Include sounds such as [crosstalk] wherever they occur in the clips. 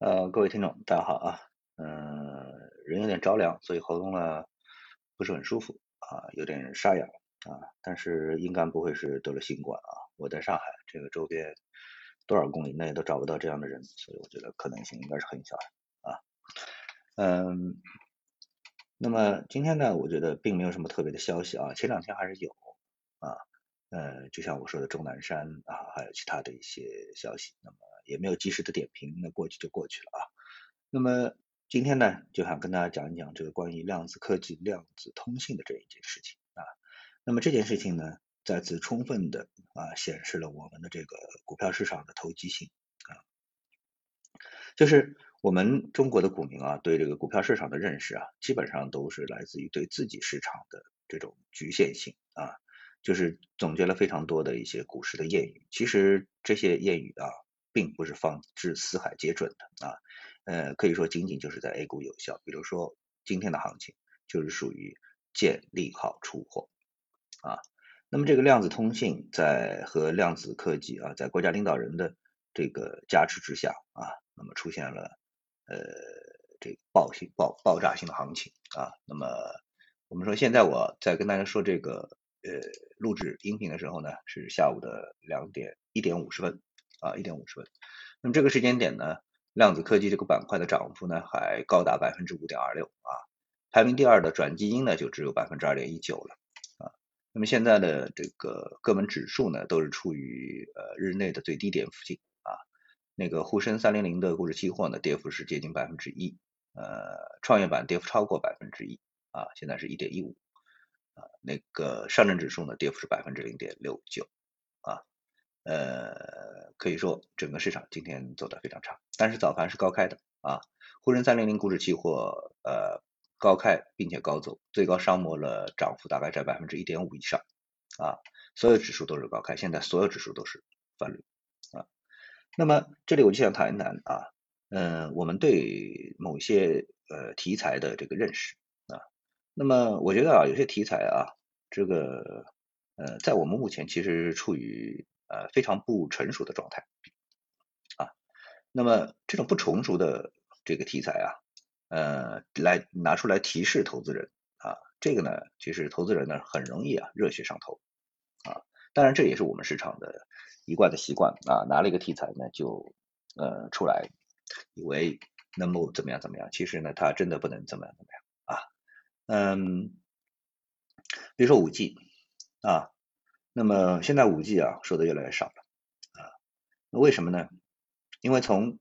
呃，各位听众，大家好啊。嗯，人有点着凉，所以喉咙呢不是很舒服啊，有点沙哑啊。但是应该不会是得了新冠啊。我在上海这个周边多少公里内都找不到这样的人，所以我觉得可能性应该是很小的啊。嗯，那么今天呢，我觉得并没有什么特别的消息啊。前两天还是有啊，呃，就像我说的钟南山啊，还有其他的一些消息，那么。也没有及时的点评，那过去就过去了啊。那么今天呢，就想跟大家讲一讲这个关于量子科技、量子通信的这一件事情啊。那么这件事情呢，再次充分的啊显示了我们的这个股票市场的投机性啊。就是我们中国的股民啊，对这个股票市场的认识啊，基本上都是来自于对自己市场的这种局限性啊。就是总结了非常多的一些股市的谚语，其实这些谚语啊。并不是放之四海皆准的啊，呃，可以说仅仅就是在 A 股有效。比如说今天的行情就是属于见利好出货啊。那么这个量子通信在和量子科技啊，在国家领导人的这个加持之下啊，那么出现了呃这个爆性爆爆炸性的行情啊。那么我们说现在我在跟大家说这个呃录制音频的时候呢，是下午的两点一点五十分。啊，一点五十分。那么这个时间点呢，量子科技这个板块的涨幅呢，还高达百分之五点二六啊。排名第二的转基因呢，就只有百分之二点一九了啊。那么现在的这个各门指数呢，都是处于呃日内的最低点附近啊。那个沪深三零零的股指期货呢，跌幅是接近百分之一，呃，创业板跌幅超过百分之一啊，现在是一点一五啊。那个上证指数呢，跌幅是百分之零点六九。呃，可以说整个市场今天走得非常差，但是早盘是高开的啊，沪深三零零股指期货呃高开并且高走，最高上摸了涨幅大概在百分之一点五以上啊，所有指数都是高开，现在所有指数都是翻绿啊。那么这里我就想谈一谈啊，嗯，我们对某些呃题材的这个认识啊，那么我觉得啊，有些题材啊，这个呃在我们目前其实处于呃，非常不成熟的状态啊。那么这种不成熟的这个题材啊，呃，来拿出来提示投资人啊，这个呢，其实投资人呢很容易啊热血上头啊。当然这也是我们市场的一贯的习惯啊，拿了一个题材呢就呃出来，以为能够怎么样怎么样，其实呢它真的不能怎么样怎么样啊。嗯，比如说五 G 啊。那么现在五 G 啊说的越来越少了啊，那为什么呢？因为从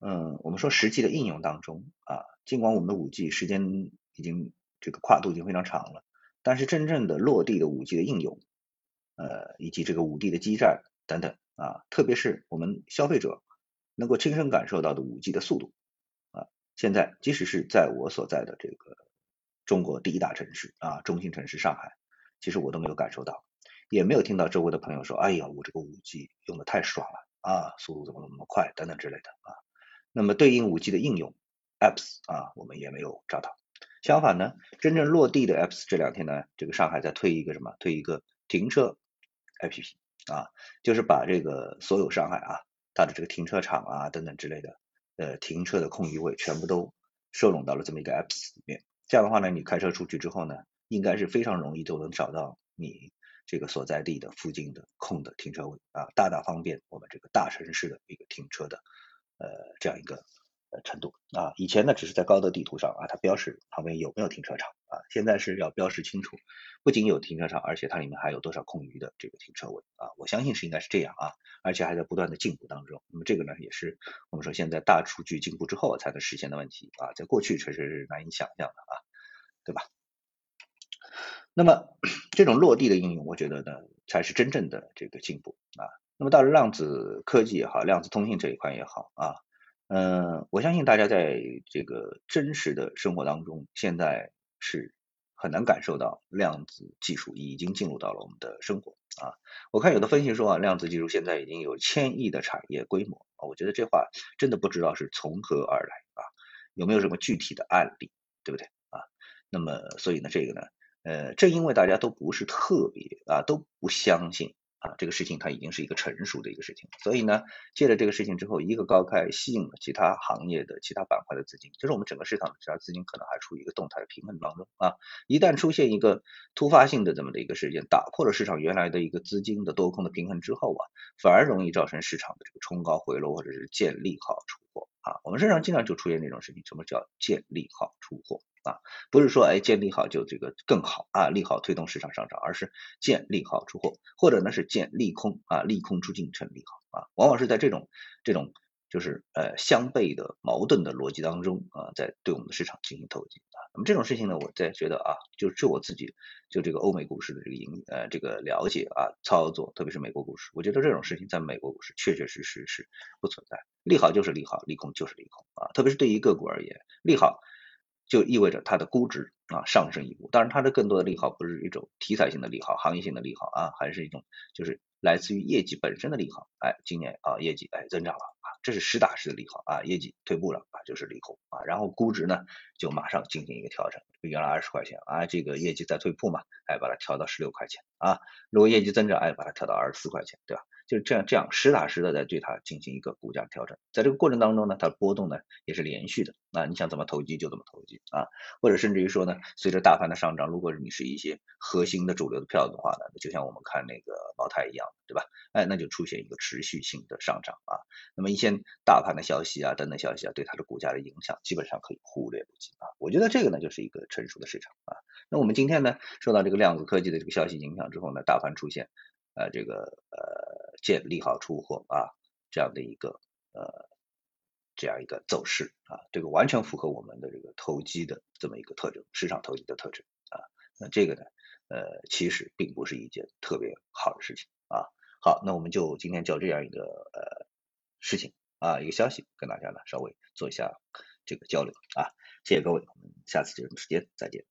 嗯我们说实际的应用当中啊，尽管我们的五 G 时间已经这个跨度已经非常长了，但是真正的落地的五 G 的应用，呃以及这个五 G 的基站等等啊，特别是我们消费者能够亲身感受到的五 G 的速度啊，现在即使是在我所在的这个中国第一大城市啊中心城市上海，其实我都没有感受到。也没有听到周围的朋友说，哎呀，我这个五 G 用的太爽了啊，速度怎么那么快等等之类的啊。那么对应五 G 的应用 apps 啊，我们也没有找到。相反呢，真正落地的 apps 这两天呢，这个上海在推一个什么？推一个停车 app 啊，就是把这个所有上海啊，它的这个停车场啊等等之类的，呃，停车的空余位全部都收拢到了这么一个 apps 里面。这样的话呢，你开车出去之后呢，应该是非常容易都能找到你。这个所在地的附近的空的停车位啊，大大方便我们这个大城市的一个停车的呃这样一个呃程度啊。以前呢只是在高德地图上啊，它标识旁边有没有停车场啊，现在是要标识清楚，不仅有停车场，而且它里面还有多少空余的这个停车位啊。我相信是应该是这样啊，而且还在不断的进步当中。那么这个呢也是我们说现在大数据进步之后才能实现的问题啊，在过去确实是难以想象的啊，对吧？那么 [clears throat] 这种落地的应用，我觉得呢，才是真正的这个进步啊。那么到了量子科技也好，量子通信这一块也好啊，嗯，我相信大家在这个真实的生活当中，现在是很难感受到量子技术已经进入到了我们的生活啊。我看有的分析说啊，量子技术现在已经有千亿的产业规模啊，我觉得这话真的不知道是从何而来啊，有没有什么具体的案例，对不对啊？那么所以呢，这个呢？呃，正因为大家都不是特别啊，都不相信啊，这个事情它已经是一个成熟的一个事情，所以呢，借着这个事情之后，一个高开吸引了其他行业的其他板块的资金，就是我们整个市场的其他资金可能还处于一个动态的平衡当中啊。一旦出现一个突发性的这么的一个事件，打破了市场原来的一个资金的多空的平衡之后啊，反而容易造成市场的这个冲高回落或者是见利好出货啊。我们身上经常就出现这种事情，什么叫见利好出货？啊，不是说哎见利好就这个更好啊，利好推动市场上涨，而是见利好出货，或者呢是见利空啊，利空出尽成利好啊，往往是在这种这种就是呃相悖的矛盾的逻辑当中啊，在对我们的市场进行投机啊。这种事情呢，我在觉得啊，就就我自己就这个欧美股市的这个营呃这个了解啊操作，特别是美国股市，我觉得这种事情在美国股市确确实实是不存在，利好就是利好，利空就是利空啊，特别是对于个股而言，利好。就意味着它的估值啊上升一步，当然它的更多的利好不是一种题材性的利好、行业性的利好啊，还是一种就是来自于业绩本身的利好。哎，今年啊业绩哎增长了啊，这是实打实的利好啊，业绩退步了就是利空啊，然后估值呢就马上进行一个调整，原来二十块钱啊，这个业绩在退步嘛，哎把它调到十六块钱啊，如果业绩增长哎把它调到二十四块钱，对吧？就是这样，这样实打实的在对它进行一个股价调整，在这个过程当中呢，它的波动呢也是连续的。那你想怎么投机就怎么投机啊，或者甚至于说呢，随着大盘的上涨，如果你是一些核心的主流的票的话呢，就像我们看那个茅台一样，对吧？哎，那就出现一个持续性的上涨啊。那么一些大盘的消息啊，等等消息啊，对它的股价的影响基本上可以忽略不计啊。我觉得这个呢就是一个成熟的市场啊。那我们今天呢受到这个量子科技的这个消息影响之后呢，大盘出现呃这个呃。见利好出货啊，这样的一个呃这样一个走势啊，这个完全符合我们的这个投机的这么一个特征，市场投机的特征啊。那这个呢呃其实并不是一件特别好的事情啊。好，那我们就今天就这样一个呃事情啊一个消息跟大家呢稍微做一下这个交流啊。谢谢各位，我们下次节目时间再见。